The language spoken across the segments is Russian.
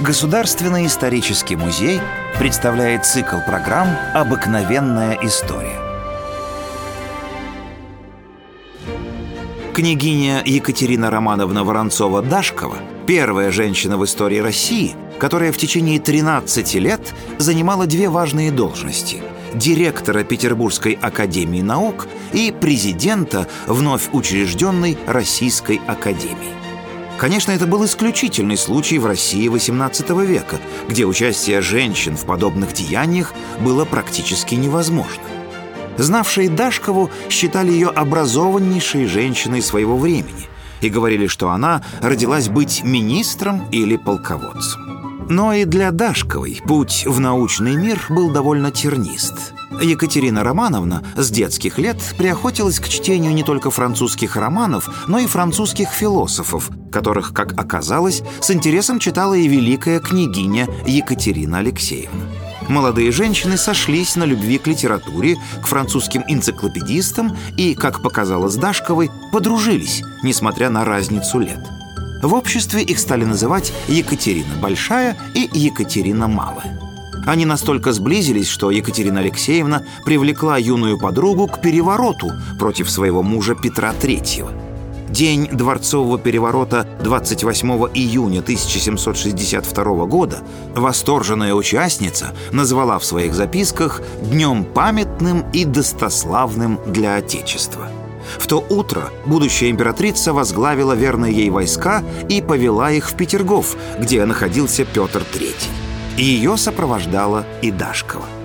Государственный исторический музей представляет цикл программ «Обыкновенная история». Княгиня Екатерина Романовна Воронцова-Дашкова – первая женщина в истории России, которая в течение 13 лет занимала две важные должности – директора Петербургской академии наук и президента вновь учрежденной Российской академии. Конечно, это был исключительный случай в России XVIII века, где участие женщин в подобных деяниях было практически невозможно. Знавшие Дашкову считали ее образованнейшей женщиной своего времени и говорили, что она родилась быть министром или полководцем. Но и для Дашковой путь в научный мир был довольно тернист – Екатерина Романовна с детских лет приохотилась к чтению не только французских романов, но и французских философов, которых, как оказалось, с интересом читала и великая княгиня Екатерина Алексеевна. Молодые женщины сошлись на любви к литературе, к французским энциклопедистам и, как показалось Дашковой, подружились, несмотря на разницу лет. В обществе их стали называть Екатерина Большая и Екатерина Малая. Они настолько сблизились, что Екатерина Алексеевна привлекла юную подругу к перевороту против своего мужа Петра III. День дворцового переворота 28 июня 1762 года восторженная участница назвала в своих записках «днем памятным и достославным для Отечества». В то утро будущая императрица возглавила верные ей войска и повела их в Петергоф, где находился Петр III. Ее сопровождала и Дашкова.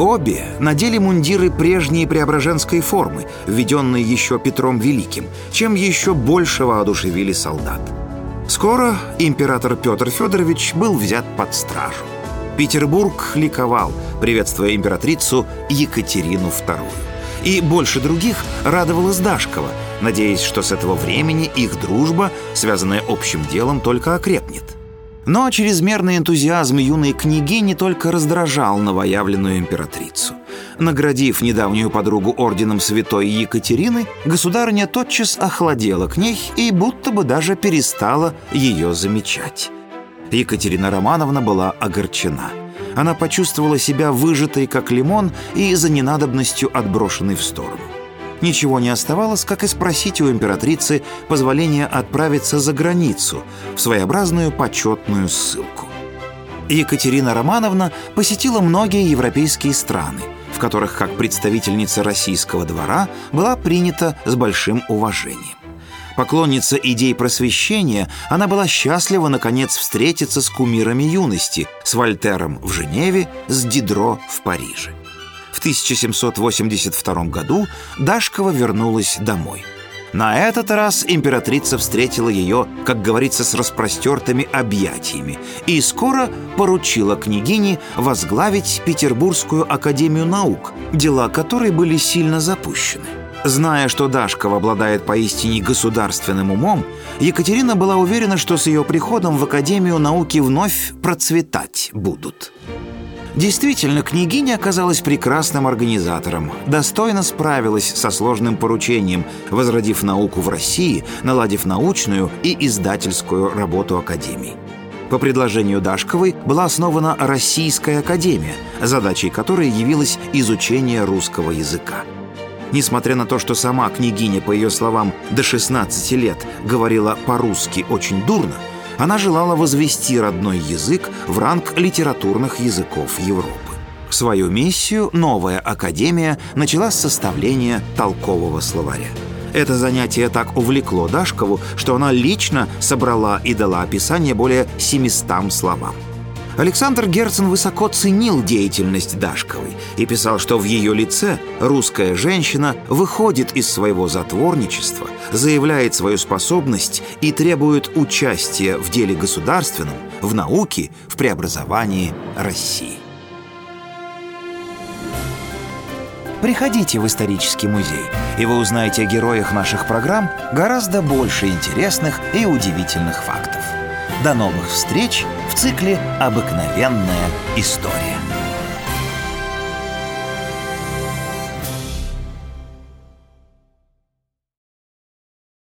Обе надели мундиры прежней преображенской формы, введенной еще Петром Великим, чем еще больше воодушевили солдат. Скоро император Петр Федорович был взят под стражу. Петербург ликовал, приветствуя императрицу Екатерину II. И больше других радовалась Дашкова, надеясь, что с этого времени их дружба, связанная общим делом, только окрепнет – но чрезмерный энтузиазм юной княгини только раздражал новоявленную императрицу. Наградив недавнюю подругу орденом святой Екатерины, государыня тотчас охладела к ней и будто бы даже перестала ее замечать. Екатерина Романовна была огорчена. Она почувствовала себя выжатой, как лимон, и за ненадобностью отброшенной в сторону ничего не оставалось, как и спросить у императрицы позволения отправиться за границу в своеобразную почетную ссылку. Екатерина Романовна посетила многие европейские страны, в которых как представительница российского двора была принята с большим уважением. Поклонница идей просвещения, она была счастлива, наконец, встретиться с кумирами юности, с Вольтером в Женеве, с Дидро в Париже. В 1782 году Дашкова вернулась домой. На этот раз императрица встретила ее, как говорится, с распростертыми объятиями и скоро поручила княгине возглавить Петербургскую академию наук, дела которой были сильно запущены. Зная, что Дашкова обладает поистине государственным умом, Екатерина была уверена, что с ее приходом в Академию науки вновь процветать будут. Действительно, княгиня оказалась прекрасным организатором, достойно справилась со сложным поручением, возродив науку в России, наладив научную и издательскую работу Академии. По предложению Дашковой была основана Российская Академия, задачей которой явилось изучение русского языка. Несмотря на то, что сама княгиня, по ее словам, до 16 лет говорила по-русски очень дурно, она желала возвести родной язык в ранг литературных языков Европы. Свою миссию новая академия начала с составления толкового словаря. Это занятие так увлекло Дашкову, что она лично собрала и дала описание более 700 словам. Александр Герцен высоко ценил деятельность Дашковой и писал, что в ее лице русская женщина выходит из своего затворничества, заявляет свою способность и требует участия в деле государственном, в науке, в преобразовании России. Приходите в исторический музей, и вы узнаете о героях наших программ гораздо больше интересных и удивительных фактов. До новых встреч в цикле «Обыкновенная история».